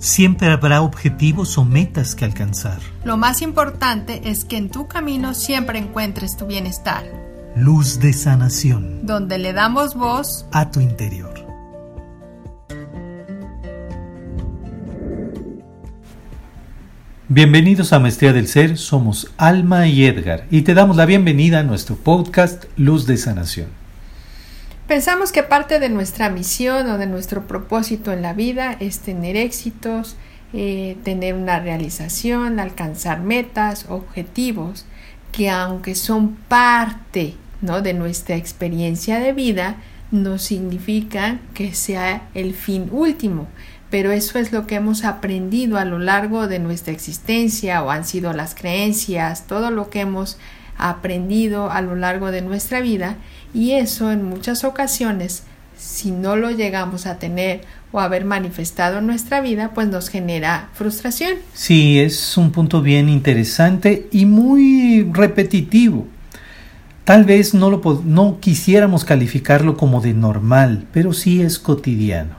Siempre habrá objetivos o metas que alcanzar. Lo más importante es que en tu camino siempre encuentres tu bienestar. Luz de sanación. Donde le damos voz a tu interior. Bienvenidos a Maestría del Ser, somos Alma y Edgar y te damos la bienvenida a nuestro podcast Luz de Sanación. Pensamos que parte de nuestra misión o de nuestro propósito en la vida es tener éxitos, eh, tener una realización, alcanzar metas, objetivos, que aunque son parte ¿no? de nuestra experiencia de vida, no significan que sea el fin último, pero eso es lo que hemos aprendido a lo largo de nuestra existencia o han sido las creencias, todo lo que hemos aprendido a lo largo de nuestra vida y eso en muchas ocasiones si no lo llegamos a tener o haber manifestado en nuestra vida, pues nos genera frustración. Sí, es un punto bien interesante y muy repetitivo. Tal vez no, lo, no quisiéramos calificarlo como de normal, pero sí es cotidiano,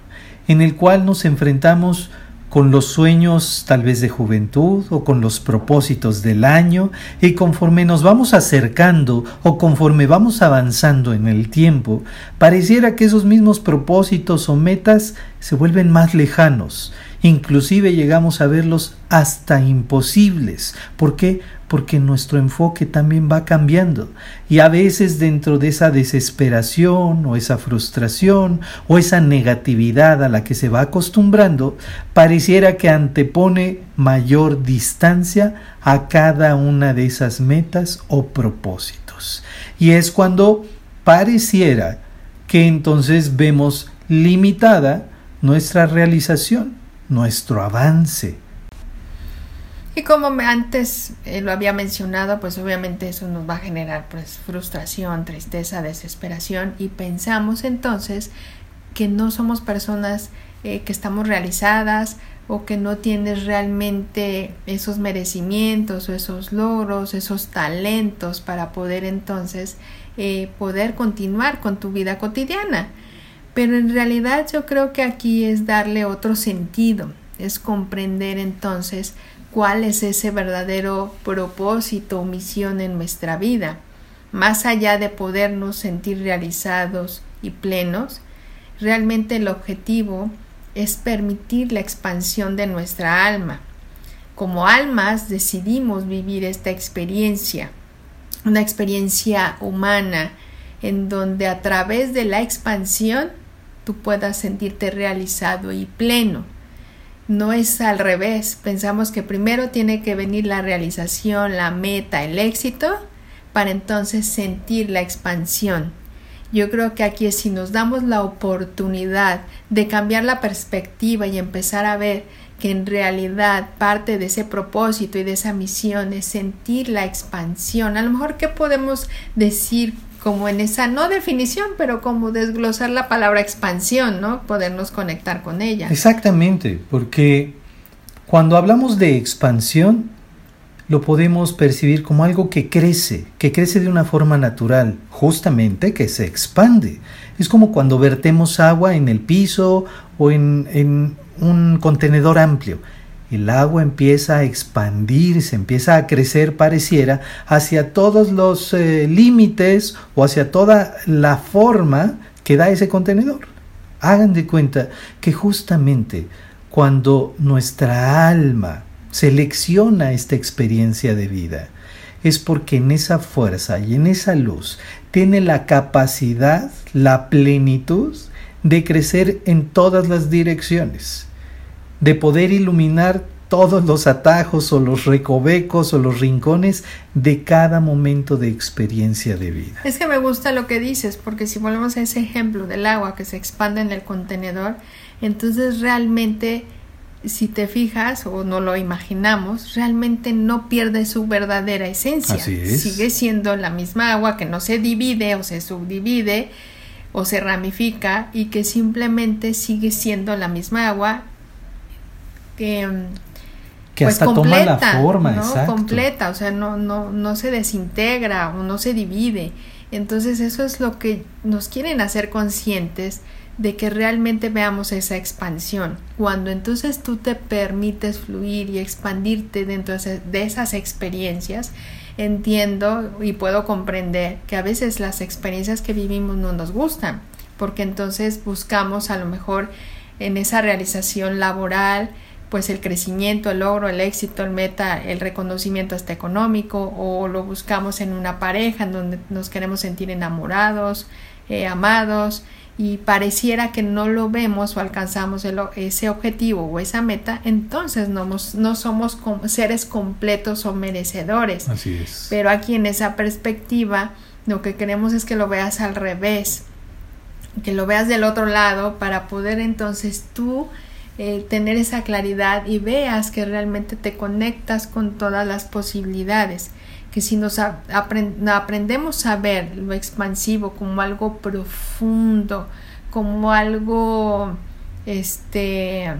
en el cual nos enfrentamos con los sueños tal vez de juventud o con los propósitos del año y conforme nos vamos acercando o conforme vamos avanzando en el tiempo, pareciera que esos mismos propósitos o metas se vuelven más lejanos, inclusive llegamos a verlos hasta imposibles. ¿Por qué? porque nuestro enfoque también va cambiando y a veces dentro de esa desesperación o esa frustración o esa negatividad a la que se va acostumbrando, pareciera que antepone mayor distancia a cada una de esas metas o propósitos. Y es cuando pareciera que entonces vemos limitada nuestra realización, nuestro avance, y como antes eh, lo había mencionado, pues obviamente eso nos va a generar pues frustración, tristeza, desesperación y pensamos entonces que no somos personas eh, que estamos realizadas o que no tienes realmente esos merecimientos o esos logros, esos talentos para poder entonces eh, poder continuar con tu vida cotidiana. Pero en realidad yo creo que aquí es darle otro sentido, es comprender entonces cuál es ese verdadero propósito o misión en nuestra vida. Más allá de podernos sentir realizados y plenos, realmente el objetivo es permitir la expansión de nuestra alma. Como almas decidimos vivir esta experiencia, una experiencia humana en donde a través de la expansión tú puedas sentirte realizado y pleno no es al revés. Pensamos que primero tiene que venir la realización, la meta, el éxito, para entonces sentir la expansión. Yo creo que aquí si nos damos la oportunidad de cambiar la perspectiva y empezar a ver que en realidad parte de ese propósito y de esa misión es sentir la expansión. A lo mejor, ¿qué podemos decir como en esa no definición, pero como desglosar la palabra expansión, ¿no? Podernos conectar con ella. Exactamente, porque cuando hablamos de expansión, lo podemos percibir como algo que crece, que crece de una forma natural, justamente que se expande. Es como cuando vertemos agua en el piso o en, en un contenedor amplio el agua empieza a expandirse, empieza a crecer, pareciera, hacia todos los eh, límites o hacia toda la forma que da ese contenedor. Hagan de cuenta que justamente cuando nuestra alma selecciona esta experiencia de vida, es porque en esa fuerza y en esa luz tiene la capacidad, la plenitud de crecer en todas las direcciones de poder iluminar todos los atajos o los recovecos o los rincones de cada momento de experiencia de vida. Es que me gusta lo que dices, porque si volvemos a ese ejemplo del agua que se expande en el contenedor, entonces realmente, si te fijas o no lo imaginamos, realmente no pierde su verdadera esencia. Sigue siendo la misma agua que no se divide o se subdivide o se ramifica y que simplemente sigue siendo la misma agua que, que pues, hasta toma la forma, ¿no? completa, o sea, no, no, no se desintegra o no se divide. Entonces eso es lo que nos quieren hacer conscientes de que realmente veamos esa expansión. Cuando entonces tú te permites fluir y expandirte dentro de esas experiencias, entiendo y puedo comprender que a veces las experiencias que vivimos no nos gustan, porque entonces buscamos a lo mejor en esa realización laboral, pues el crecimiento, el logro, el éxito, el meta, el reconocimiento hasta económico, o lo buscamos en una pareja en donde nos queremos sentir enamorados, eh, amados, y pareciera que no lo vemos o alcanzamos ese objetivo o esa meta, entonces no, no somos seres completos o merecedores. Así es. Pero aquí en esa perspectiva, lo que queremos es que lo veas al revés, que lo veas del otro lado para poder entonces tú eh, tener esa claridad y veas que realmente te conectas con todas las posibilidades que si nos aprendemos a ver lo expansivo como algo profundo, como algo este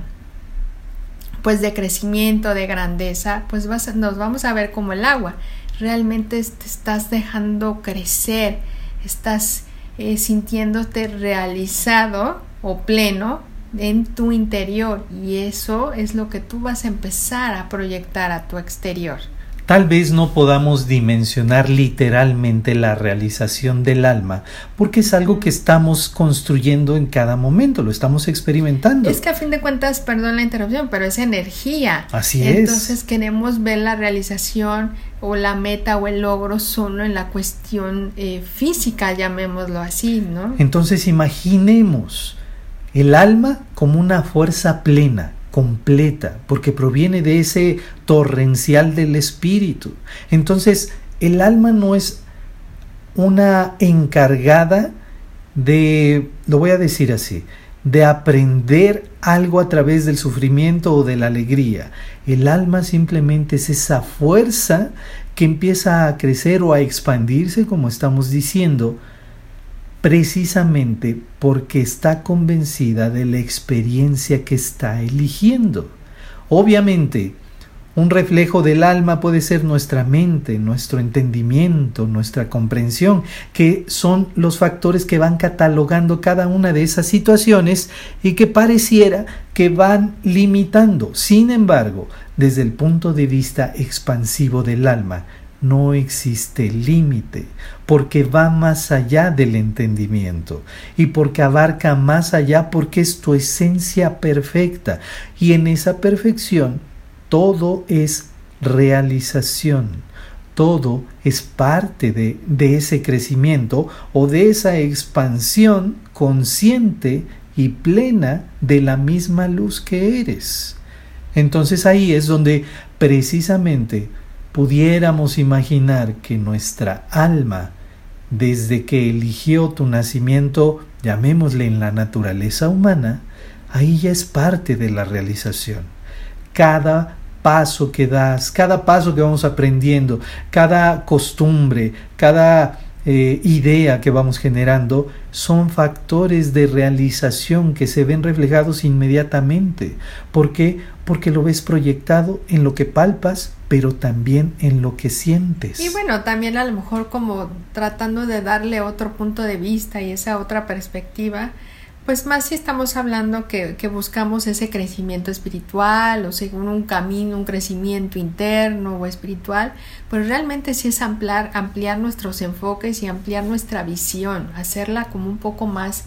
pues de crecimiento, de grandeza, pues nos vamos a ver como el agua. Realmente te estás dejando crecer, estás eh, sintiéndote realizado o pleno en tu interior y eso es lo que tú vas a empezar a proyectar a tu exterior. Tal vez no podamos dimensionar literalmente la realización del alma, porque es algo que estamos construyendo en cada momento, lo estamos experimentando. Es que a fin de cuentas, perdón la interrupción, pero es energía. Así es. Entonces queremos ver la realización o la meta o el logro solo en la cuestión eh, física, llamémoslo así, ¿no? Entonces imaginemos el alma como una fuerza plena completa, porque proviene de ese torrencial del espíritu. Entonces, el alma no es una encargada de, lo voy a decir así, de aprender algo a través del sufrimiento o de la alegría. El alma simplemente es esa fuerza que empieza a crecer o a expandirse, como estamos diciendo, precisamente porque está convencida de la experiencia que está eligiendo. Obviamente, un reflejo del alma puede ser nuestra mente, nuestro entendimiento, nuestra comprensión, que son los factores que van catalogando cada una de esas situaciones y que pareciera que van limitando. Sin embargo, desde el punto de vista expansivo del alma, no existe límite, porque va más allá del entendimiento y porque abarca más allá porque es tu esencia perfecta y en esa perfección todo es realización, todo es parte de, de ese crecimiento o de esa expansión consciente y plena de la misma luz que eres. Entonces ahí es donde precisamente pudiéramos imaginar que nuestra alma, desde que eligió tu nacimiento, llamémosle en la naturaleza humana, ahí ya es parte de la realización. Cada paso que das, cada paso que vamos aprendiendo, cada costumbre, cada eh, idea que vamos generando son factores de realización que se ven reflejados inmediatamente. ¿Por qué? Porque lo ves proyectado en lo que palpas, pero también en lo que sientes. Y bueno, también a lo mejor como tratando de darle otro punto de vista y esa otra perspectiva, pues más si estamos hablando que, que, buscamos ese crecimiento espiritual o según un camino, un crecimiento interno o espiritual, pues realmente sí es ampliar, ampliar nuestros enfoques y ampliar nuestra visión, hacerla como un poco más,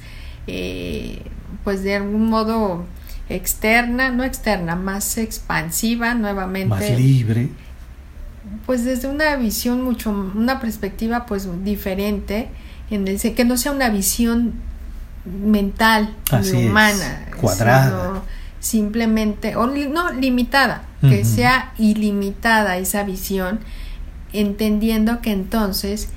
eh, pues de algún modo externa, no externa, más expansiva nuevamente. Más libre. Pues desde una visión mucho, una perspectiva pues diferente, en el que no sea una visión mental Así humana, cuadrada. simplemente, o no limitada, que sea ilimitada esa visión, entendiendo que entonces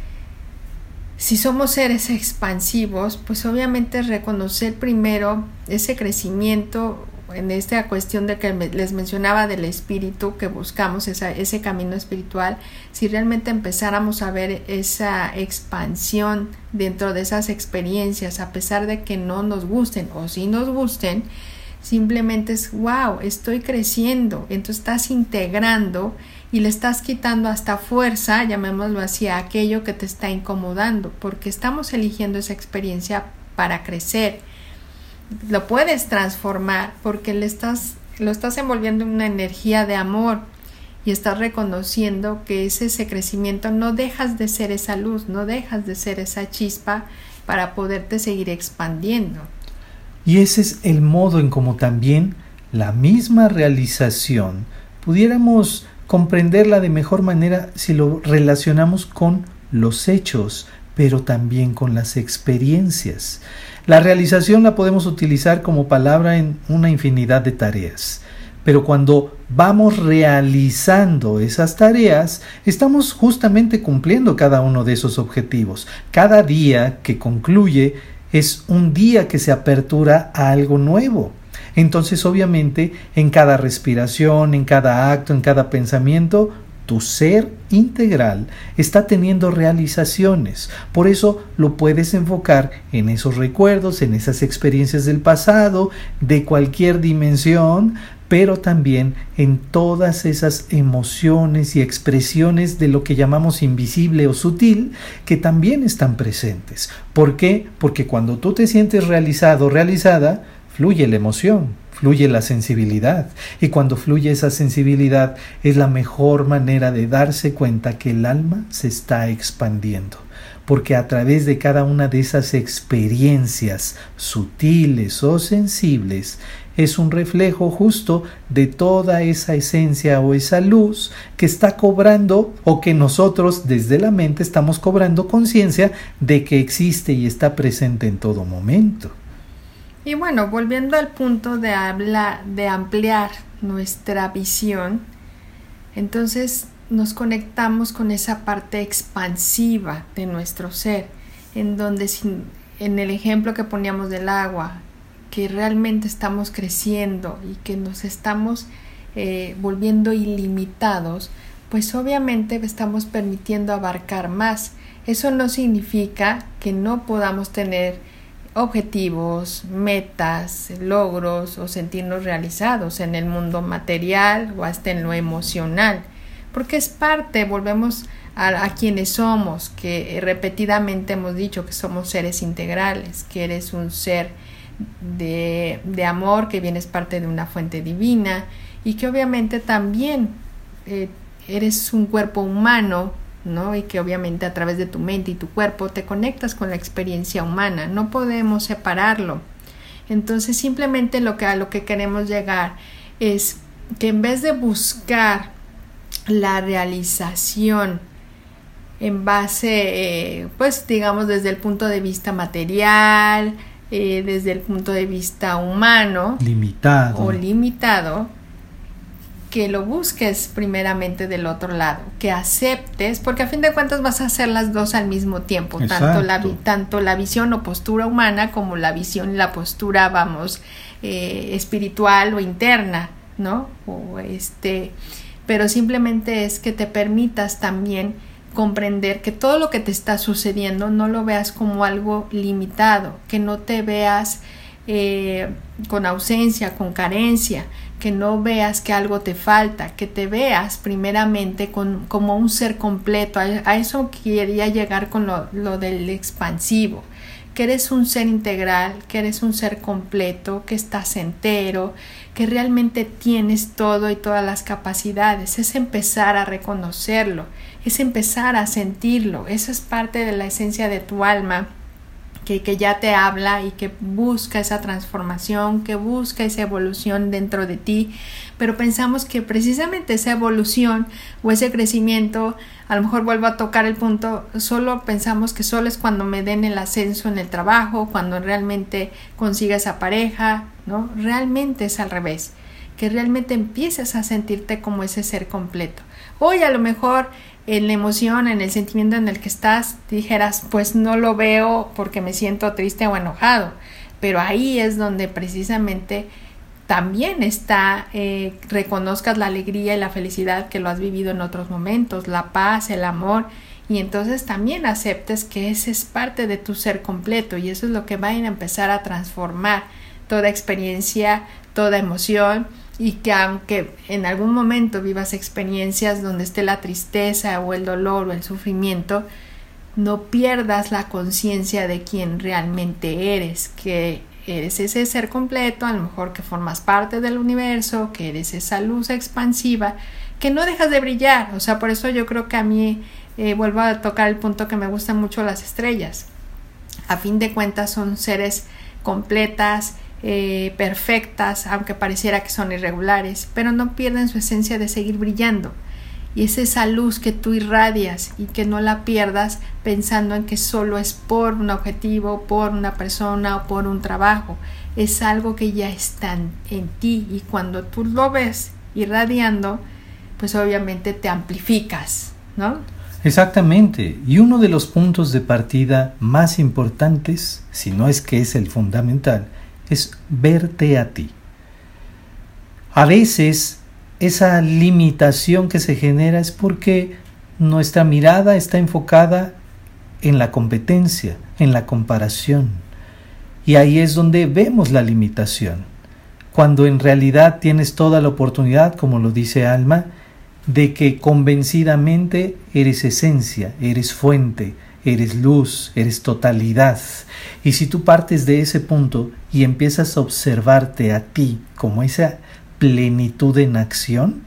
si somos seres expansivos, pues obviamente reconocer primero ese crecimiento en esta cuestión de que les mencionaba del espíritu que buscamos ese camino espiritual, si realmente empezáramos a ver esa expansión dentro de esas experiencias, a pesar de que no nos gusten o si nos gusten, simplemente es wow, estoy creciendo, entonces estás integrando y le estás quitando hasta fuerza, llamémoslo así, a aquello que te está incomodando, porque estamos eligiendo esa experiencia para crecer. Lo puedes transformar porque le estás, lo estás envolviendo en una energía de amor y estás reconociendo que ese, crecimiento no dejas de ser esa luz, no dejas de ser esa chispa para poderte seguir expandiendo. Y ese es el modo en como también la misma realización pudiéramos comprenderla de mejor manera si lo relacionamos con los hechos, pero también con las experiencias. La realización la podemos utilizar como palabra en una infinidad de tareas, pero cuando vamos realizando esas tareas, estamos justamente cumpliendo cada uno de esos objetivos. Cada día que concluye es un día que se apertura a algo nuevo. Entonces, obviamente, en cada respiración, en cada acto, en cada pensamiento, tu ser integral está teniendo realizaciones. Por eso lo puedes enfocar en esos recuerdos, en esas experiencias del pasado, de cualquier dimensión, pero también en todas esas emociones y expresiones de lo que llamamos invisible o sutil, que también están presentes. ¿Por qué? Porque cuando tú te sientes realizado realizada, fluye la emoción, fluye la sensibilidad. Y cuando fluye esa sensibilidad es la mejor manera de darse cuenta que el alma se está expandiendo. Porque a través de cada una de esas experiencias sutiles o sensibles, es un reflejo justo de toda esa esencia o esa luz que está cobrando o que nosotros desde la mente estamos cobrando conciencia de que existe y está presente en todo momento. Y bueno, volviendo al punto de hablar, de ampliar nuestra visión, entonces nos conectamos con esa parte expansiva de nuestro ser, en donde en el ejemplo que poníamos del agua, que realmente estamos creciendo y que nos estamos eh, volviendo ilimitados, pues obviamente estamos permitiendo abarcar más. Eso no significa que no podamos tener objetivos, metas, logros o sentirnos realizados en el mundo material o hasta en lo emocional, porque es parte, volvemos a, quienes somos, que repetidamente hemos dicho que somos seres integrales, que eres un ser de, de amor, que vienes parte de una fuente divina y que obviamente también eh, eres un cuerpo humano ¿no? Y que obviamente a través de tu mente y tu cuerpo te conectas con la experiencia humana, no podemos separarlo. Entonces simplemente lo que a lo que queremos llegar es que en vez de buscar la realización en base, eh, pues digamos desde el punto de vista material, eh, desde el punto de vista humano, limitado o limitado, que lo busques primeramente del otro lado, que aceptes, porque a fin de cuentas vas a hacer las dos al mismo tiempo, tanto la, tanto la visión o postura humana como la visión y la postura, vamos, eh, espiritual o interna, ¿no? O este, pero simplemente es que te permitas también comprender que todo lo que te está sucediendo no lo veas como algo limitado, que no te veas eh, con ausencia, con carencia, que no veas que algo te falta, que te veas primeramente con, como un ser completo. A, eso quería llegar con lo, lo del expansivo, que eres un ser integral, que eres un ser completo, que estás entero, que realmente tienes todo y todas las capacidades. Es empezar a reconocerlo, es empezar a sentirlo. Eso es parte de la esencia de tu alma que, ya te habla y que busca esa transformación, que busca esa evolución dentro de ti, pero pensamos que precisamente esa evolución o ese crecimiento, a lo mejor vuelvo a tocar el punto, solo pensamos que solo es cuando me den el ascenso en el trabajo, cuando realmente consiga esa pareja, ¿no? Realmente es al revés, que realmente empieces a sentirte como ese ser completo. Hoy a lo mejor en la emoción, en el sentimiento en el que estás, dijeras, pues no lo veo porque me siento triste o enojado. Pero ahí es donde precisamente también está, eh, reconozcas la alegría y la felicidad que lo has vivido en otros momentos, la paz, el amor, y entonces también aceptes que ese es parte de tu ser completo y eso es lo que va a empezar a transformar toda experiencia, toda emoción y que aunque en algún momento vivas experiencias donde esté la tristeza o el dolor o el sufrimiento, no pierdas la conciencia de quién realmente eres, que eres ese ser completo, a lo mejor que formas parte del universo, que eres esa luz expansiva, que no dejas de brillar. O sea, por eso yo creo que a mí eh, vuelvo a tocar el punto que me gustan mucho las estrellas. A fin de cuentas son seres completas, eh, perfectas, aunque pareciera que son irregulares, pero no pierden su esencia de seguir brillando. Y es esa luz que tú irradias y que no la pierdas pensando en que solo es por un objetivo, por una persona o por un trabajo. Es algo que ya está en ti y cuando tú lo ves irradiando, pues obviamente te amplificas, ¿no? Exactamente, y uno de los puntos de partida más importantes, si no es que es el fundamental, es verte a ti. A veces esa limitación que se genera es porque nuestra mirada está enfocada en la competencia, en la comparación. Y ahí es donde vemos la limitación. Cuando en realidad tienes toda la oportunidad, como lo dice Alma, de que convencidamente eres esencia, eres fuente, eres luz, eres totalidad. Y si tú partes de ese punto y empiezas a observarte a ti como esa plenitud en acción,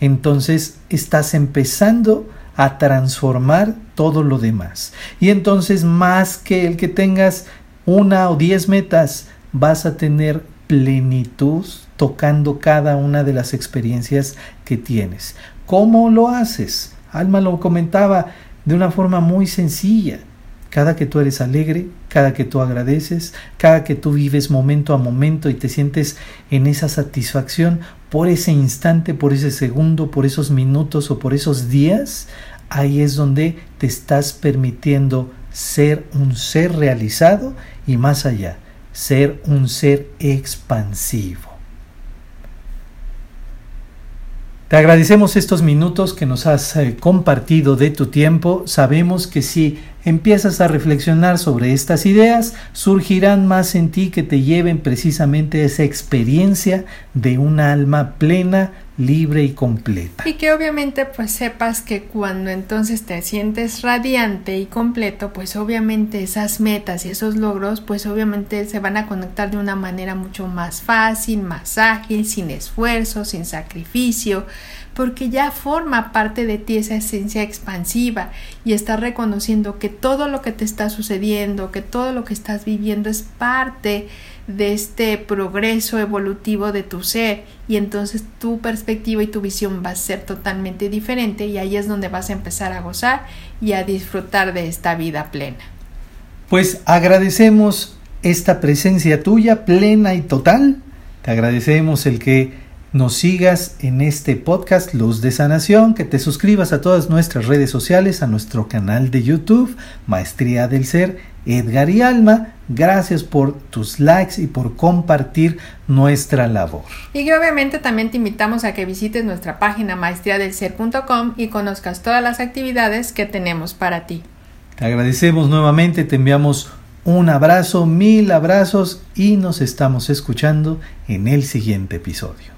entonces estás empezando a transformar todo lo demás. Y entonces más que el que tengas una o diez metas, vas a tener plenitud tocando cada una de las experiencias que tienes. ¿Cómo lo haces? Alma lo comentaba de una forma muy sencilla. Cada que tú eres alegre, cada que tú agradeces, cada que tú vives momento a momento y te sientes en esa satisfacción por ese instante, por ese segundo, por esos minutos o por esos días, ahí es donde te estás permitiendo ser un ser realizado y más allá, ser un ser expansivo. Te agradecemos estos minutos que nos has eh, compartido de tu tiempo. Sabemos que si empiezas a reflexionar sobre estas ideas, surgirán más en ti que te lleven precisamente esa experiencia de un alma plena, libre y completa. Y que obviamente pues sepas que cuando entonces te sientes radiante y completo, pues obviamente esas metas y esos logros pues obviamente se van a conectar de una manera mucho más fácil, más ágil, sin esfuerzo, sin sacrificio, porque ya forma parte de ti esa esencia expansiva y estás reconociendo que todo lo que te está sucediendo, que todo lo que estás viviendo es parte de este progreso evolutivo de tu ser y entonces tu perspectiva y tu visión va a ser totalmente diferente y ahí es donde vas a empezar a gozar y a disfrutar de esta vida plena. Pues agradecemos esta presencia tuya plena y total. Te agradecemos el que nos sigas en este podcast Luz de Sanación, que te suscribas a todas nuestras redes sociales, a nuestro canal de YouTube, Maestría del Ser, Edgar y Alma. Gracias por tus likes y por compartir nuestra labor. Y que obviamente también te invitamos a que visites nuestra página maestriadelser.com y conozcas todas las actividades que tenemos para ti. Te agradecemos nuevamente, te enviamos un abrazo, mil abrazos y nos estamos escuchando en el siguiente episodio.